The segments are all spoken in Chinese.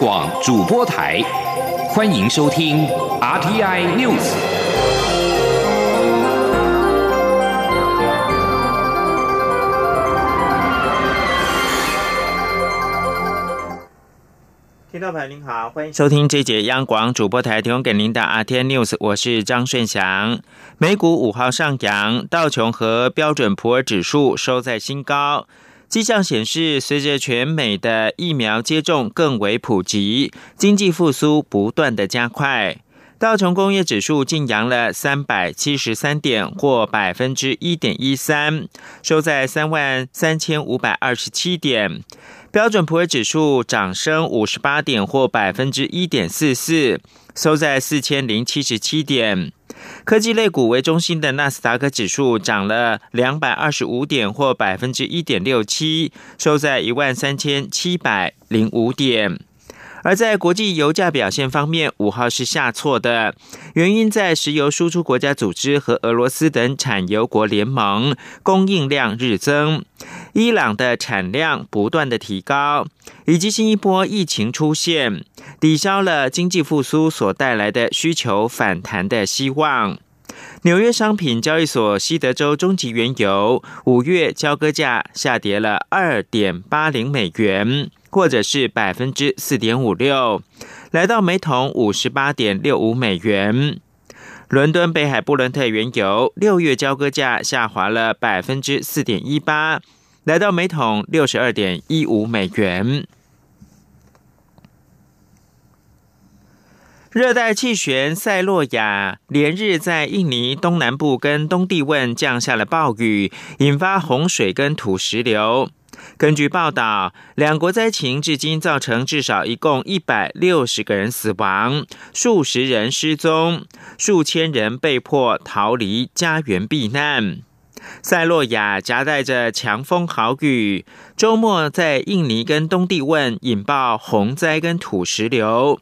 广主播台，欢迎收听 RTI News。听众朋友您好，欢迎收听这节央广主播台提供给您的 RTI News，我是张顺祥。美股五号上扬，道琼和标准普尔指数收在新高。迹象显示，随着全美的疫苗接种更为普及，经济复苏不断的加快。道琼工业指数晋扬了三百七十三点，或百分之一点一三，收在三万三千五百二十七点。标准普尔指数涨升五十八点，或百分之一点四四，收在四千零七十七点。科技类股为中心的纳斯达克指数涨了两百二十五点，或百分之一点六七，收在一万三千七百零五点。而在国际油价表现方面，五号是下挫的，原因在石油输出国家组织和俄罗斯等产油国联盟供应量日增，伊朗的产量不断的提高，以及新一波疫情出现，抵消了经济复苏所带来的需求反弹的希望。纽约商品交易所西德州中级原油五月交割价下跌了二点八零美元。或者是百分之四点五六，来到每桶五十八点六五美元。伦敦北海布伦特原油六月交割价下滑了百分之四点一八，来到每桶六十二点一五美元。热带气旋塞洛亚连日在印尼东南部跟东帝汶降下了暴雨，引发洪水跟土石流。根据报道，两国灾情至今造成至少一共一百六十个人死亡，数十人失踪，数千人被迫逃离家园避难。塞洛亚夹带着强风豪雨，周末在印尼跟东帝汶引爆洪灾跟土石流，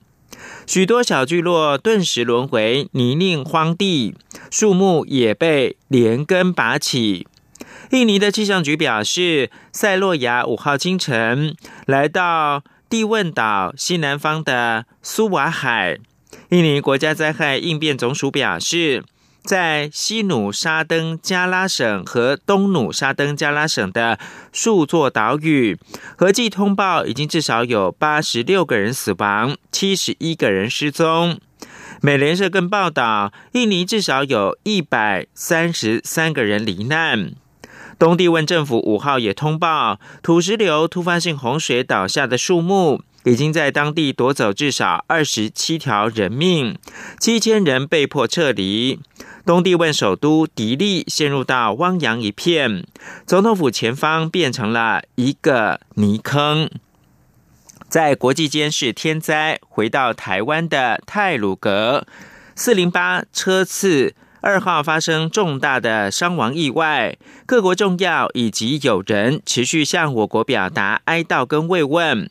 许多小聚落顿时沦为泥泞荒地，树木也被连根拔起。印尼的气象局表示，塞洛亚五号清晨来到蒂汶岛西南方的苏瓦海。印尼国家灾害应变总署表示，在西努沙登加拉省和东努沙登加拉省的数座岛屿，合计通报已经至少有八十六个人死亡，七十一个人失踪。美联社更报道，印尼至少有一百三十三个人罹难。东帝汶政府五号也通报，土石流突发性洪水倒下的树木，已经在当地夺走至少二十七条人命，七千人被迫撤离。东帝汶首都迪利陷入到汪洋一片，总统府前方变成了一个泥坑。在国际间是天灾，回到台湾的泰鲁格四零八车次。二号发生重大的伤亡意外，各国重要以及友人持续向我国表达哀悼跟慰问。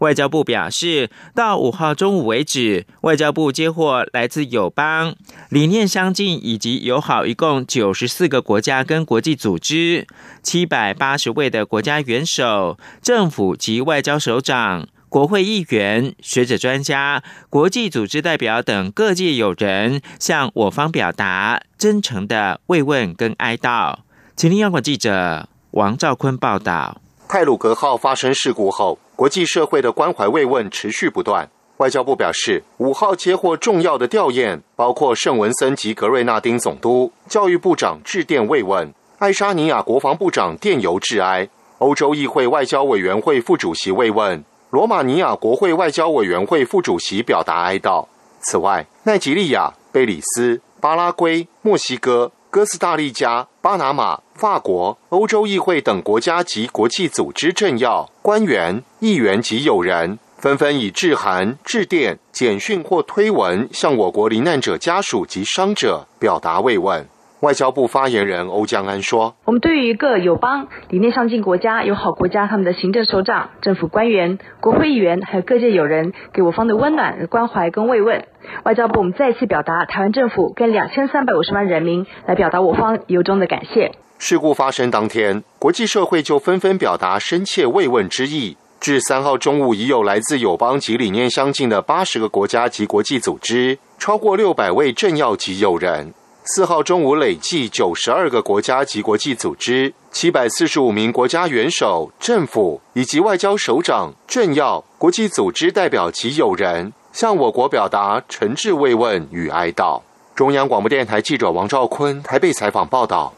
外交部表示，到五号中午为止，外交部接获来自友邦、理念相近以及友好，一共九十四个国家跟国际组织，七百八十位的国家元首、政府及外交首长。国会议员、学者、专家、国际组织代表等各界友人向我方表达真诚的慰问跟哀悼。请听央广记者王兆坤报道。泰鲁格号发生事故后，国际社会的关怀慰问持续不断。外交部表示，五号接获重要的吊唁，包括圣文森及格瑞纳丁总督、教育部长致电慰问，爱沙尼亚国防部长电邮致哀，欧洲议会外交委员会副主席慰问。罗马尼亚国会外交委员会副主席表达哀悼。此外，奈及利亚、贝里斯、巴拉圭、墨西哥、哥斯达黎加、巴拿马、法国、欧洲议会等国家及国际组织政要、官员、议员及友人，纷纷以致函、致电、简讯或推文，向我国罹难者家属及伤者表达慰问。外交部发言人欧江安说：“我们对于各友邦、理念上进国家、友好国家，他们的行政首长、政府官员、国会议员，还有各界友人，给我方的温暖、关怀跟慰问。外交部我们再次表达台湾政府跟两千三百五十万人民，来表达我方由衷的感谢。”事故发生当天，国际社会就纷纷表达深切慰问之意。至三号中午，已有来自友邦及理念相近的八十个国家及国际组织，超过六百位政要及友人。四号中午，累计九十二个国家及国际组织，七百四十五名国家元首、政府以及外交首长、政要、国际组织代表及友人，向我国表达诚挚慰问与哀悼。中央广播电台记者王兆坤台北采访报道。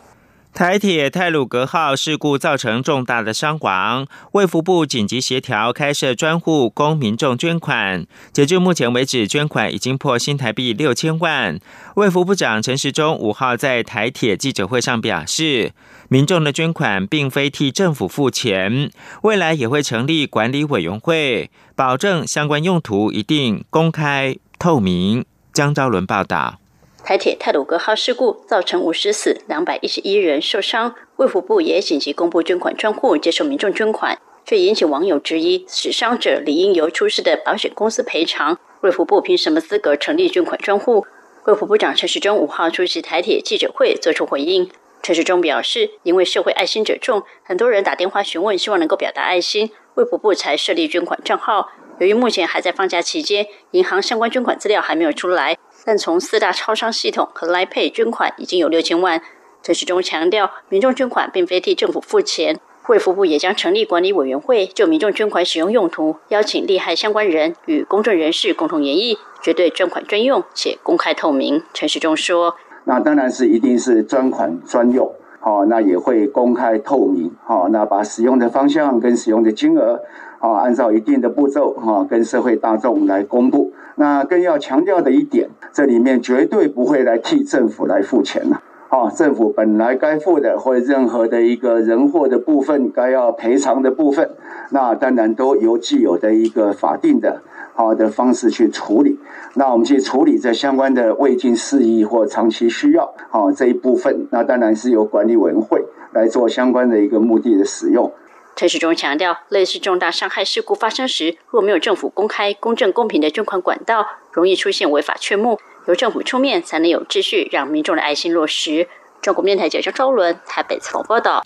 台铁泰鲁格号事故造成重大的伤亡，卫福部紧急协调开设专户供民众捐款。截至目前为止，捐款已经破新台币六千万。卫福部长陈时中五号在台铁记者会上表示，民众的捐款并非替政府付钱，未来也会成立管理委员会，保证相关用途一定公开透明。江昭伦报道。台铁泰鲁格号事故造成五十死、两百一十一人受伤，卫福部也紧急公布捐款专户，接受民众捐款，却引起网友质疑：死伤者理应由出事的保险公司赔偿，卫福部凭什么资格成立捐款专户？卫福部长陈时中五号出席台铁记者会作出回应。陈时中表示，因为社会爱心者众，很多人打电话询问，希望能够表达爱心，卫福部才设立捐款账号。由于目前还在放假期间，银行相关捐款资料还没有出来。但从四大超商系统和来配捐款已经有六千万。陈时中强调，民众捐款并非替政府付钱，卫福部也将成立管理委员会，就民众捐款使用用途，邀请利害相关人与公众人士共同研议，绝对专款专用且公开透明。陈时中说：“那当然是一定是专款专用，好，那也会公开透明，好，那把使用的方向跟使用的金额。”啊，按照一定的步骤哈，跟社会大众来公布。那更要强调的一点，这里面绝对不会来替政府来付钱了。啊，政府本来该付的，或任何的一个人祸的部分，该要赔偿的部分，那当然都由既有的一个法定的好的方式去处理。那我们去处理这相关的未尽事宜或长期需要，好这一部分，那当然是由管理委员会来做相关的一个目的的使用。陈时中强调，类似重大伤害事故发生时，若没有政府公开、公正、公平的捐款管道，容易出现违法缺目。由政府出面，才能有秩序，让民众的爱心落实。中国面台记者周伦台北采访报道。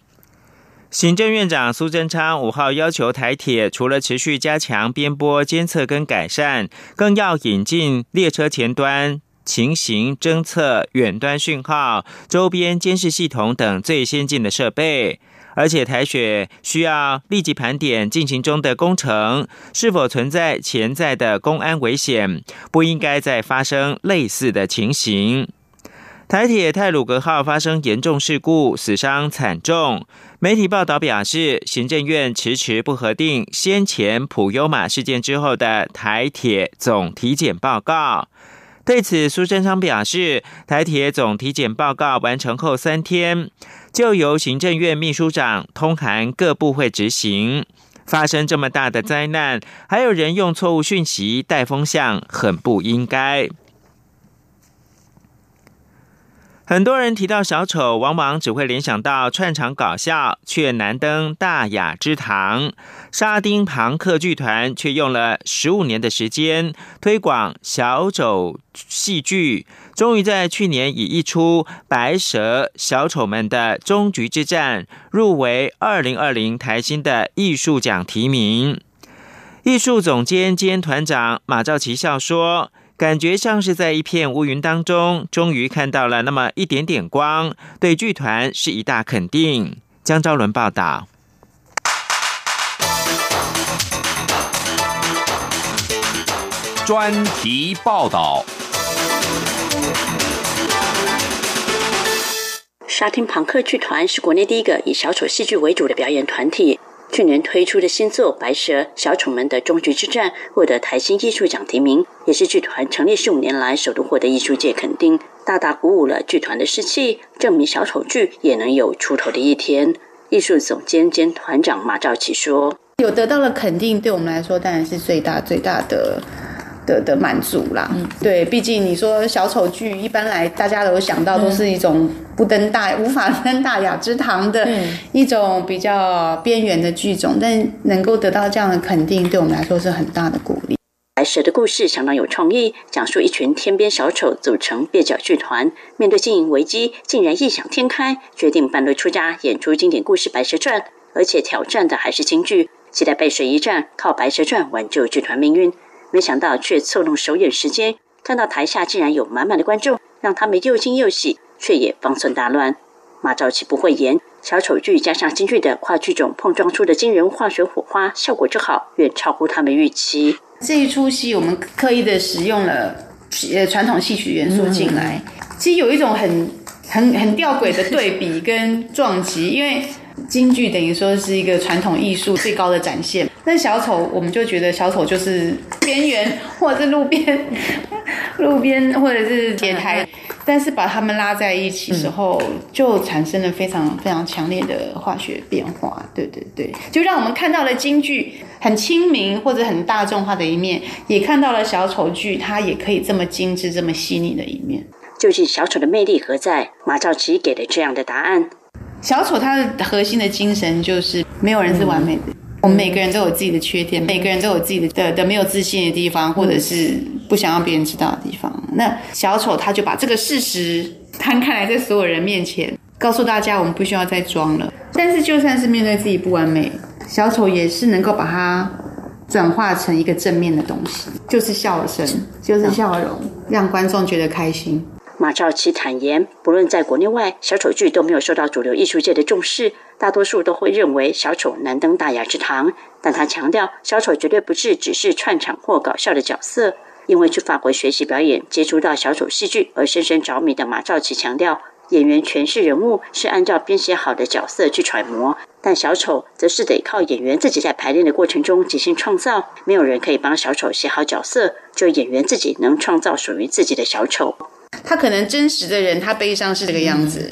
行政院长苏贞昌五号要求台铁，除了持续加强边波监测跟改善，更要引进列车前端情形侦测、远端讯号、周边监视系统等最先进的设备。而且台雪需要立即盘点进行中的工程是否存在潜在的公安危险，不应该再发生类似的情形。台铁泰鲁格号发生严重事故，死伤惨重。媒体报道表示，行政院迟迟不核定先前普优马事件之后的台铁总体检报告。对此，苏贞昌表示，台铁总体检报告完成后三天。就由行政院秘书长通函各部会执行。发生这么大的灾难，还有人用错误讯息带风向，很不应该。很多人提到小丑，往往只会联想到串场搞笑，却难登大雅之堂。沙丁庞克剧团却用了十五年的时间推广小丑戏剧，终于在去年以一出《白蛇小丑们的终局之战》入围二零二零台新的艺术奖提名。艺术总监兼团长马兆奇笑说。感觉像是在一片乌云当中，终于看到了那么一点点光，对剧团是一大肯定。江昭伦报道。专题报道。沙汀庞克剧团是国内第一个以小丑戏剧为主的表演团体。去年推出的新作《白蛇小丑们的终局之战》获得台新艺术奖提名，也是剧团成立十五年来首度获得艺术界肯定，大大鼓舞了剧团的士气，证明小丑剧也能有出头的一天。艺术总监兼团长马兆奇说：“有得到了肯定，对我们来说当然是最大最大的。”的的满足啦，对，毕竟你说小丑剧一般来，大家都想到都是一种不登大无法 登大雅之堂的一种比较边缘的剧种，但能够得到这样的肯定，对我们来说是很大的鼓励。白蛇的故事相当有创意，讲述一群天边小丑组成蹩脚剧团，面对经营危机，竟然异想天开，决定半路出家演出经典故事《白蛇传》，而且挑战的还是京剧。期待背水一战，靠《白蛇传》挽救剧团命运。没想到却凑弄首演时间，看到台下竟然有满满的观众，让他们又惊又喜，却也方寸大乱。马兆奇不会演小丑剧，加上京剧的跨剧种碰撞出的惊人化学火花，效果之好，远超乎他们预期。这一出戏，我们刻意的使用了呃传统戏曲元素进来，其实有一种很很很吊诡的对比跟撞击，因为。京剧等于说是一个传统艺术最高的展现，那小丑我们就觉得小丑就是边缘或者是路边、路边或者是铁台，但是把他们拉在一起时候，就产生了非常非常强烈的化学变化。对对对，就让我们看到了京剧很亲民或者很大众化的一面，也看到了小丑剧它也可以这么精致、这么细腻的一面。究竟小丑的魅力何在？马兆琪给了这样的答案。小丑他的核心的精神就是没有人是完美的，我们每个人都有自己的缺点，每个人都有自己的的的没有自信的地方，或者是不想让别人知道的地方。那小丑他就把这个事实摊开来，在所有人面前告诉大家，我们不需要再装了。但是就算是面对自己不完美，小丑也是能够把它转化成一个正面的东西，就是笑声，就是笑容，让观众觉得开心。马兆琪坦言，不论在国内外，小丑剧都没有受到主流艺术界的重视，大多数都会认为小丑难登大雅之堂。但他强调，小丑绝对不是只是串场或搞笑的角色。因为去法国学习表演，接触到小丑戏剧而深深着迷的马兆琪强调，演员诠释人物是按照编写好的角色去揣摩，但小丑则是得靠演员自己在排练的过程中即兴创造。没有人可以帮小丑写好角色，就演员自己能创造属于自己的小丑。他可能真实的人，他悲伤是这个样子，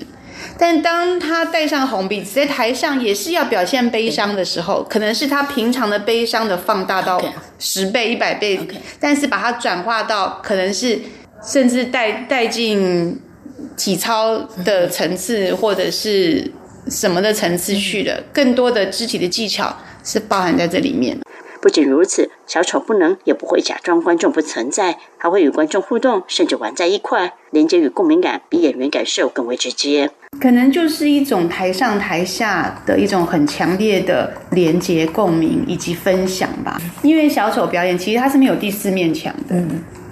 但当他戴上红鼻子在台上也是要表现悲伤的时候，可能是他平常的悲伤的放大到十倍、一百倍，但是把它转化到可能是甚至带带进体操的层次或者是什么的层次去了，更多的肢体的技巧是包含在这里面。不仅如此，小丑不能也不会假装观众不存在，还会与观众互动，甚至玩在一块，连接与共鸣感比演员感受更为直接。可能就是一种台上台下的一种很强烈的连接、共鸣以及分享吧。因为小丑表演其实他是没有第四面墙的，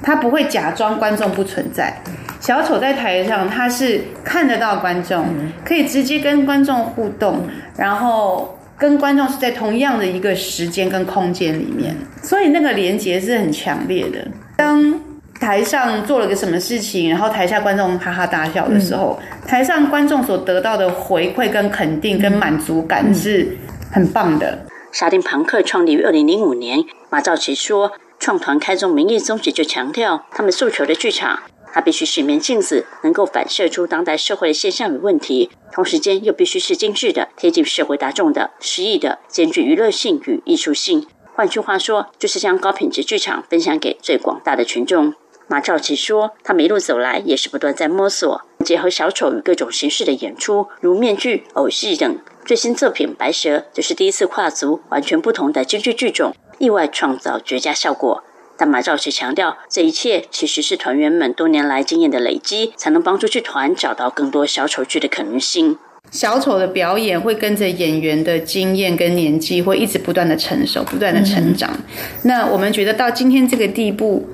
他不会假装观众不存在。小丑在台上他是看得到观众，可以直接跟观众互动，然后。跟观众是在同样的一个时间跟空间里面，所以那个连接是很强烈的。当台上做了个什么事情，然后台下观众哈哈大笑的时候，台上观众所得到的回馈跟肯定跟满足感是很棒的。沙丁庞克创立于二零零五年，马兆琪说，创团开宗明义宗旨就强调他们诉求的剧场。它必须是一面镜子，能够反射出当代社会的现象与问题，同时间又必须是精致的、贴近社会大众的、诗意的，兼具娱乐性与艺术性。换句话说，就是将高品质剧场分享给最广大的群众。马兆琪说，他们一路走来也是不断在摸索，结合小丑与各种形式的演出，如面具、偶戏等。最新作品《白蛇》就是第一次跨足完全不同的京剧剧种，意外创造绝佳效果。但马兆琪强调，这一切其实是团员们多年来经验的累积，才能帮助剧团找到更多小丑剧的可能性。小丑的表演会跟着演员的经验跟年纪，会一直不断的成熟，不断的成长。那我们觉得到今天这个地步，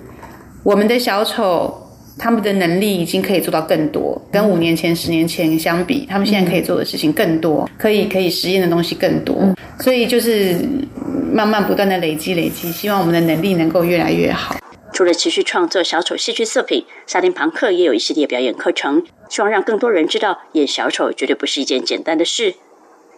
我们的小丑他们的能力已经可以做到更多，跟五年前、十年前相比，他们现在可以做的事情更多，可以可以实验的东西更多。所以就是。慢慢不断的累积累积，希望我们的能力能够越来越好。除了持续创作小丑戏剧作品，沙丁庞克也有一系列表演课程，希望让更多人知道演小丑绝对不是一件简单的事。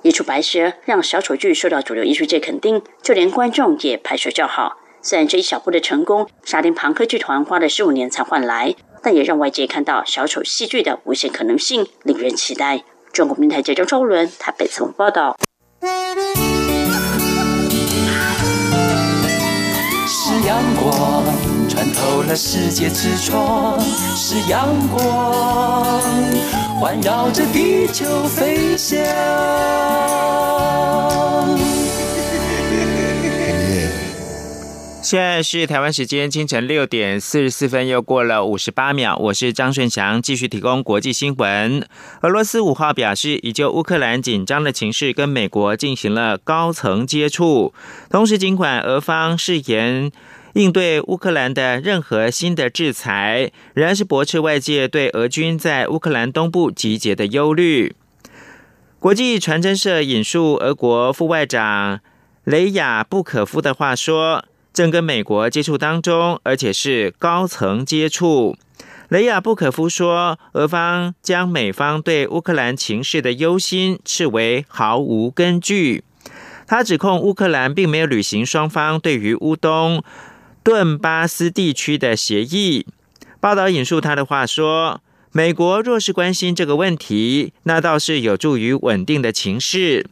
一出白蛇让小丑剧受到主流艺术界肯定，就连观众也拍手叫好。虽然这一小步的成功，沙丁庞克剧团花了十五年才换来，但也让外界看到小丑戏剧的无限可能性，令人期待。中国民台记者周伦台北综合报道。阳光穿透了世界之窗，是阳光环绕着地球飞翔。现在是台湾时间清晨六点四十四分，又过了五十八秒。我是张顺祥，继续提供国际新闻。俄罗斯五号表示，已就乌克兰紧张的情势跟美国进行了高层接触。同时，尽管俄方誓言应对乌克兰的任何新的制裁，仍然是驳斥外界对俄军在乌克兰东部集结的忧虑。国际传真社引述俄国副外长雷亚布可夫的话说。正跟美国接触当中，而且是高层接触。雷亚布可夫说，俄方将美方对乌克兰情势的忧心视为毫无根据。他指控乌克兰并没有履行双方对于乌东顿巴斯地区的协议。报道引述他的话说：“美国若是关心这个问题，那倒是有助于稳定的情势。”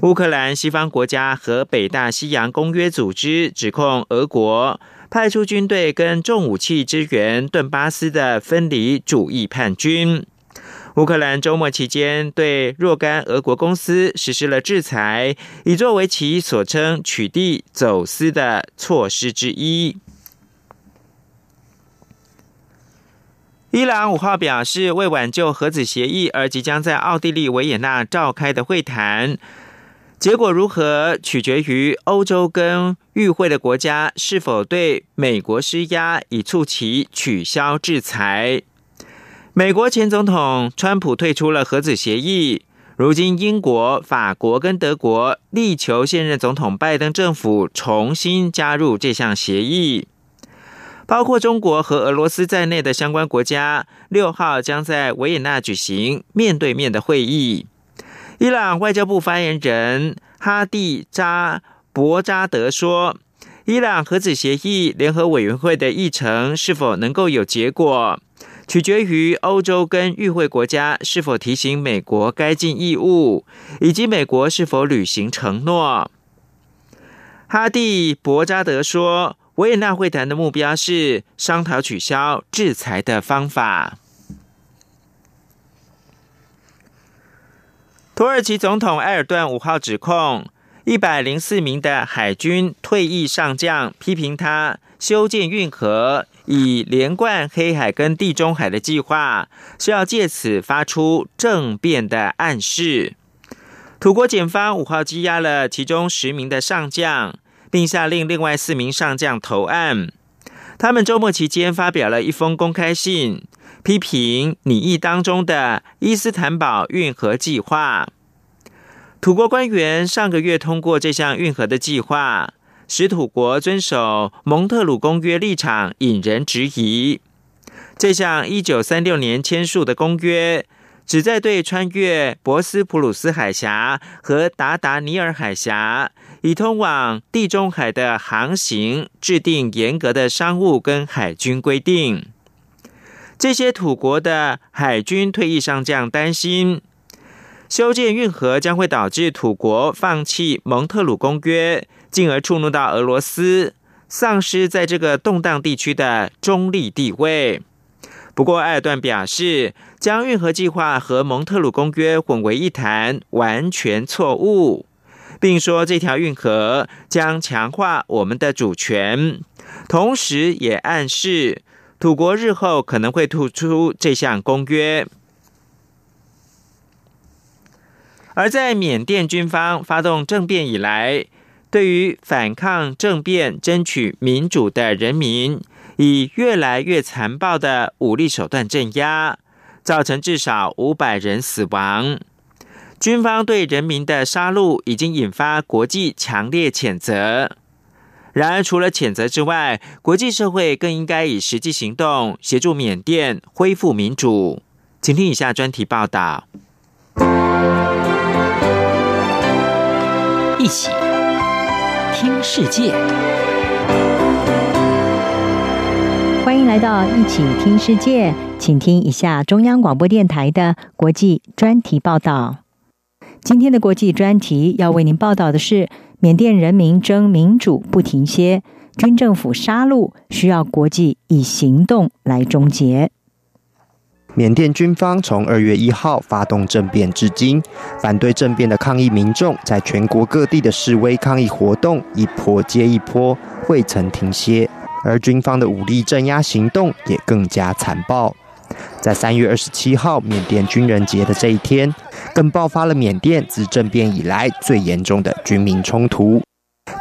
乌克兰西方国家和北大西洋公约组织指控俄国派出军队跟重武器支援顿巴斯的分离主义叛军。乌克兰周末期间对若干俄国公司实施了制裁，以作为其所称取缔走私的措施之一。伊朗五号表示，为挽救核子协议而即将在奥地利维也纳召开的会谈。结果如何，取决于欧洲跟与会的国家是否对美国施压，以促其取消制裁。美国前总统川普退出了核子协议，如今英国、法国跟德国力求现任总统拜登政府重新加入这项协议。包括中国和俄罗斯在内的相关国家，六号将在维也纳举行面对面的会议。伊朗外交部发言人哈蒂扎博扎德说：“伊朗核子协议联合委员会的议程是否能够有结果，取决于欧洲跟与会国家是否提醒美国该尽义务，以及美国是否履行承诺。”哈蒂博扎德说：“维也纳会谈的目标是商讨取消制裁的方法。”土耳其总统埃尔顿五号指控一百零四名的海军退役上将批评他修建运河以连贯黑海跟地中海的计划是要借此发出政变的暗示。土国检方五号羁押了其中十名的上将，并下令另外四名上将投案。他们周末期间发表了一封公开信。批评拟议当中的伊斯坦堡运河计划，土国官员上个月通过这项运河的计划，使土国遵守蒙特鲁公约立场引人质疑。这项一九三六年签署的公约，旨在对穿越博斯普鲁斯海峡和达达尼尔海峡，以通往地中海的航行，制定严格的商务跟海军规定。这些土国的海军退役上将担心，修建运河将会导致土国放弃蒙特鲁公约，进而触怒到俄罗斯，丧失在这个动荡地区的中立地位。不过，埃尔段表示，将运河计划和蒙特鲁公约混为一谈，完全错误，并说这条运河将强化我们的主权，同时也暗示。土国日后可能会吐出这项公约，而在缅甸军方发动政变以来，对于反抗政变、争取民主的人民，以越来越残暴的武力手段镇压，造成至少五百人死亡。军方对人民的杀戮已经引发国际强烈谴责。然而，除了谴责之外，国际社会更应该以实际行动协助缅甸恢复民主。请听以下专题报道：一起听世界，欢迎来到一起听世界，请听一下中央广播电台的国际专题报道。今天的国际专题要为您报道的是。缅甸人民争民主不停歇，军政府杀戮需要国际以行动来终结。缅甸军方从二月一号发动政变至今，反对政变的抗议民众在全国各地的示威抗议活动一波接一波，未曾停歇。而军方的武力镇压行动也更加残暴。在三月二十七号缅甸军人节的这一天，更爆发了缅甸自政变以来最严重的军民冲突，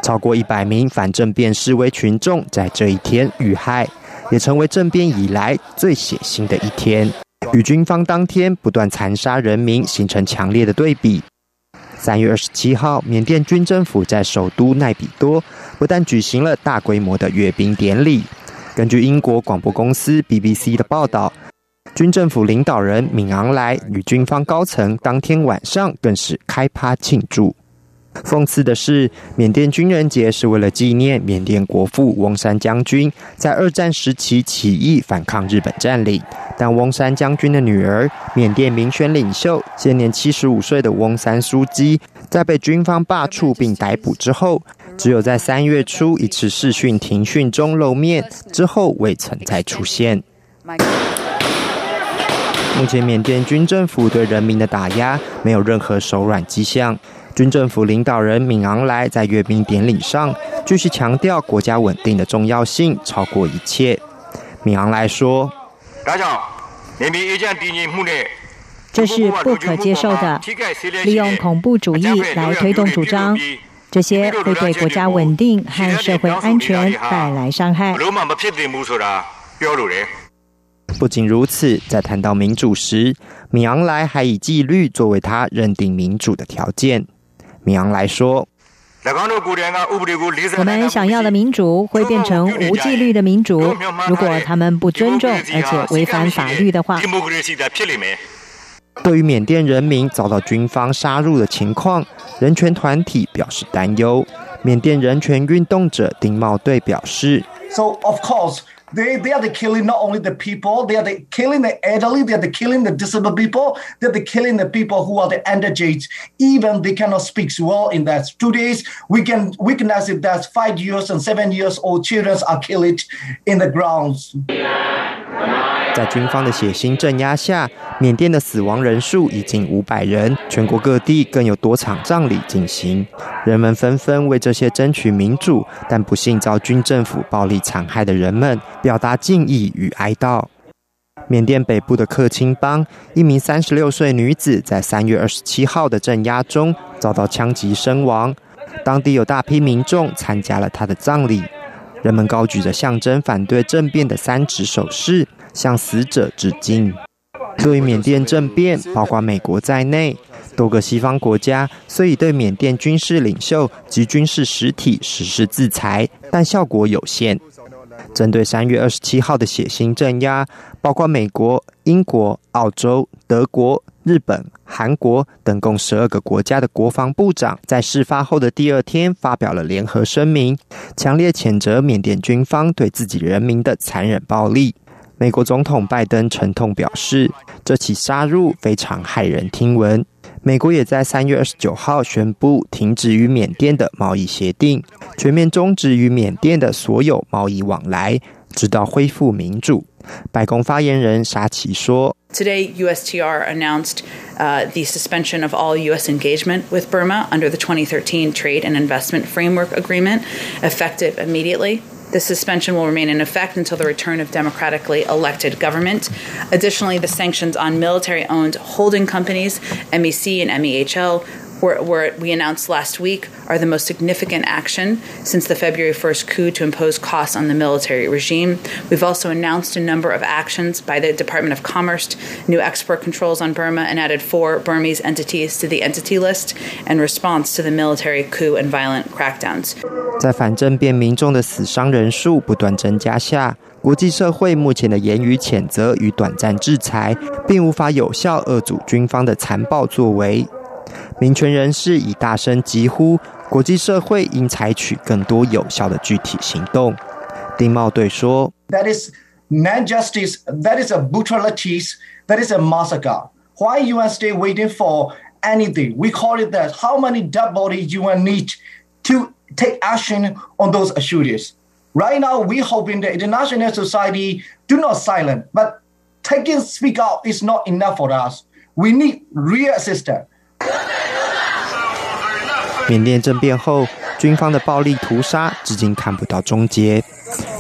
超过一百名反政变示威群众在这一天遇害。也成为政变以来最血腥的一天，与军方当天不断残杀人民形成强烈的对比。三月二十七号，缅甸军政府在首都奈比多不但举行了大规模的阅兵典礼，根据英国广播公司 BBC 的报道，军政府领导人敏昂莱与军方高层当天晚上更是开趴庆祝。讽刺的是，缅甸军人节是为了纪念缅甸国父翁山将军在二战时期起义反抗日本占领。但翁山将军的女儿、缅甸民选领袖、现年七十五岁的翁山书记，在被军方罢黜并逮捕之后，只有在三月初一次视讯庭讯中露面，之后未曾再出现。目前，缅甸军政府对人民的打压没有任何手软迹象。军政府领导人敏昂莱在阅兵典礼上继续强调国家稳定的重要性超过一切。敏昂莱说：“这是不可接受的，利用恐怖主义来推动主张，这些会对国家稳定和社会安全带来伤害。”不仅如此，在谈到民主时，米昂莱还以纪律作为他认定民主的条件。米昂莱说：“我们想要的民主会变成无纪律的民主，如果他们不尊重而且违反法律的话。”对于缅甸人民遭到军方杀入的情况，人权团体表示担忧。缅甸人权运动者丁茂队表示：“So of course.” They, they are the killing not only the people, they are the killing the elderly, they are the killing the disabled people, they are the killing the people who are the underage. Even they cannot speak well in that. two days. we can witness it that five years and seven years old children are killed in the grounds. 在军方的血腥镇压下，缅甸的死亡人数已近五百人，全国各地更有多场葬礼进行。人们纷纷为这些争取民主但不幸遭军政府暴力残害的人们表达敬意与哀悼。缅甸北部的克钦邦，一名三十六岁女子在三月二十七号的镇压中遭到枪击身亡，当地有大批民众参加了她的葬礼，人们高举着象征反对政变的三指手势。向死者致敬。对于缅甸政变，包括美国在内，多个西方国家虽已对缅甸军事领袖及军事实体实施制裁，但效果有限。针对三月二十七号的血腥镇压，包括美国、英国、澳洲、德国、日本、韩国等共十二个国家的国防部长，在事发后的第二天发表了联合声明，强烈谴责缅甸军方对自己人民的残忍暴力。美国总统拜登沉痛表示，这起杀戮非常骇人听闻。美国也在三月二十九号宣布停止与缅甸的贸易协定，全面终止与缅甸的所有贸易往来，直到恢复民主。白宫发言人沙奇说：“Today, USTR announced uh, the suspension of all U.S. engagement with Burma under the 2013 Trade and Investment Framework Agreement, effective immediately.” The suspension will remain in effect until the return of democratically elected government. Additionally, the sanctions on military owned holding companies, MEC and MEHL, were, were, we announced last week are the most significant action since the February 1st coup to impose costs on the military regime. We've also announced a number of actions by the Department of Commerce, new export controls on Burma, and added four Burmese entities to the entity list in response to the military coup and violent crackdowns. 在反政变民众的死伤人数不断增加下，国际社会目前的言语谴责与短暂制裁，并无法有效遏阻军方的残暴作为。 民权人士已大声疾呼，国际社会应采取更多有效的具体行动。丁茂队说：“That is non justice. That is a brutalities. That is a massacre. Why you are still waiting for anything? We call it that. How many dead bodies you will need to take action on those issues? Right now, we hoping the international society do not silent, but taking speak out is not enough for us. We need real assistance. 缅甸政变后，军方的暴力屠杀至今看不到终结，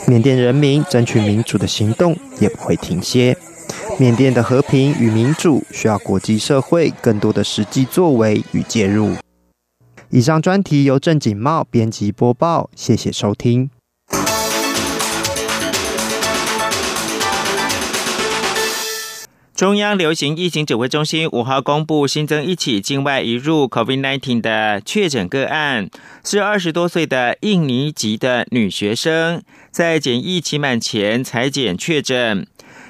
缅甸人民争取民主的行动也不会停歇。缅甸的和平与民主需要国际社会更多的实际作为与介入。以上专题由郑景茂编辑播报，谢谢收听。中央流行疫情指挥中心五号公布新增一起境外移入 COVID-19 的确诊个案，是二十多岁的印尼籍的女学生，在检疫期满前裁检确诊。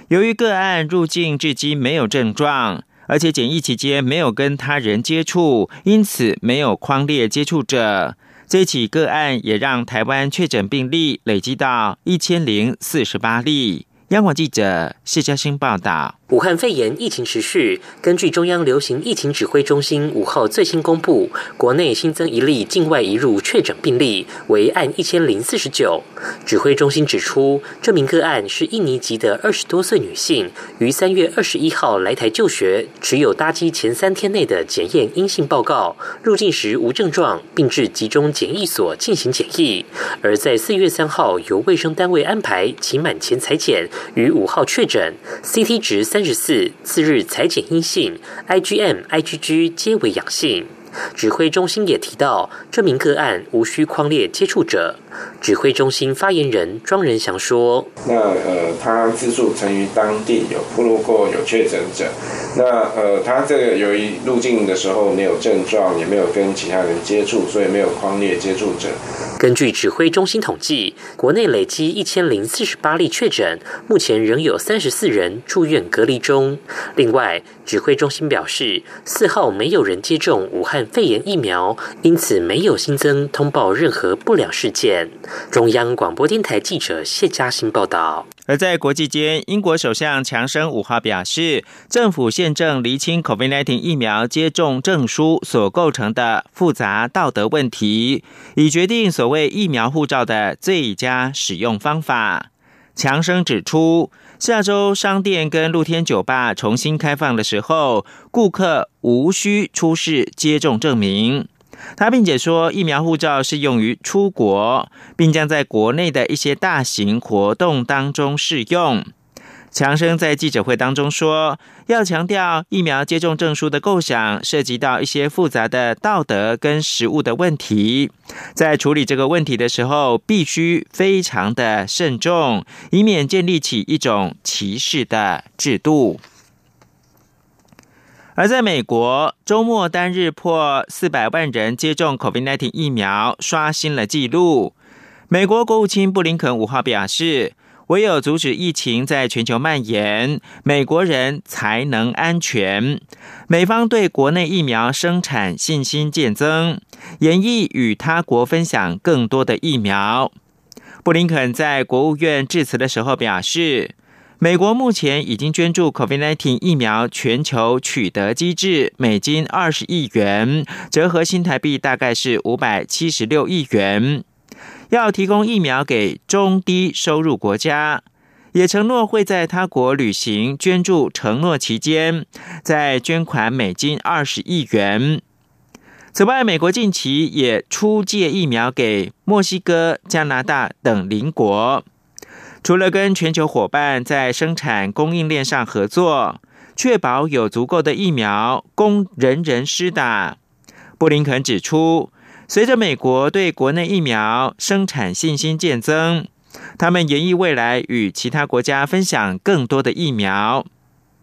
由于个案入境至今没有症状，而且检疫期间没有跟他人接触，因此没有框列接触者。这起个案也让台湾确诊病例累积到一千零四十八例。央广记者谢嘉欣报道。武汉肺炎疫情持续，根据中央流行疫情指挥中心五号最新公布，国内新增一例境外移入确诊病例，为案一千零四十九。指挥中心指出，这名个案是印尼籍的二十多岁女性，于三月二十一号来台就学，持有搭机前三天内的检验阴性报告，入境时无症状，并至集中检疫所进行检疫。而在四月三号由卫生单位安排期满前裁检，于五号确诊，CT 值三。十四次日裁检阴性，IgM、IgG 皆为阳性。指挥中心也提到，这名个案无需框列接触者。指挥中心发言人庄仁祥说：“那呃，他自助曾于当地有铺路过有确诊者。那呃，他这个由于入境的时候没有症状，也没有跟其他人接触，所以没有框列接触者。”根据指挥中心统计，国内累积一千零四十八例确诊，目前仍有三十四人住院隔离中。另外，指挥中心表示，四号没有人接种武汉肺炎疫苗，因此没有新增通报任何不良事件。中央广播电台记者谢嘉欣报道。而在国际间，英国首相强生五号表示，政府现正厘清 COVID-19 疫苗接种证书所构成的复杂道德问题，以决定所谓疫苗护照的最佳使用方法。强生指出，下周商店跟露天酒吧重新开放的时候，顾客无需出示接种证明。他并且说，疫苗护照是用于出国，并将在国内的一些大型活动当中适用。强生在记者会当中说，要强调疫苗接种证书的构想涉及到一些复杂的道德跟实务的问题，在处理这个问题的时候，必须非常的慎重，以免建立起一种歧视的制度。而在美国，周末单日破四百万人接种 COVID-19 疫苗，刷新了纪录。美国国务卿布林肯五号表示，唯有阻止疫情在全球蔓延，美国人才能安全。美方对国内疫苗生产信心渐增，严意与他国分享更多的疫苗。布林肯在国务院致辞的时候表示。美国目前已经捐助 COVID-19 疫苗全球取得机制美金二十亿元，折合新台币大概是五百七十六亿元，要提供疫苗给中低收入国家，也承诺会在他国履行捐助承诺期间，再捐款美金二十亿元。此外，美国近期也出借疫苗给墨西哥、加拿大等邻国。除了跟全球伙伴在生产供应链上合作，确保有足够的疫苗供人人施打，布林肯指出，随着美国对国内疫苗生产信心渐增，他们研议未来与其他国家分享更多的疫苗。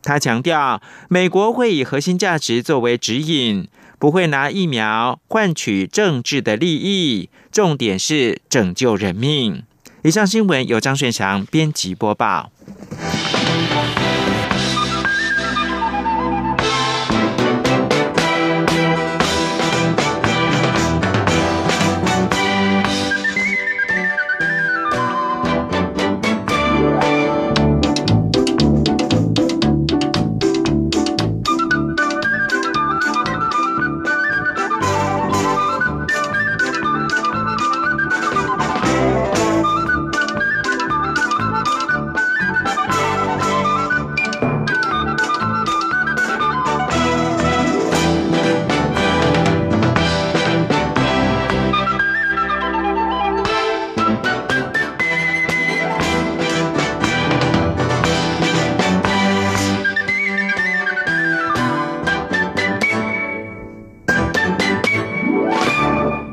他强调，美国会以核心价值作为指引，不会拿疫苗换取政治的利益，重点是拯救人命。以上新闻由张顺祥编辑播报。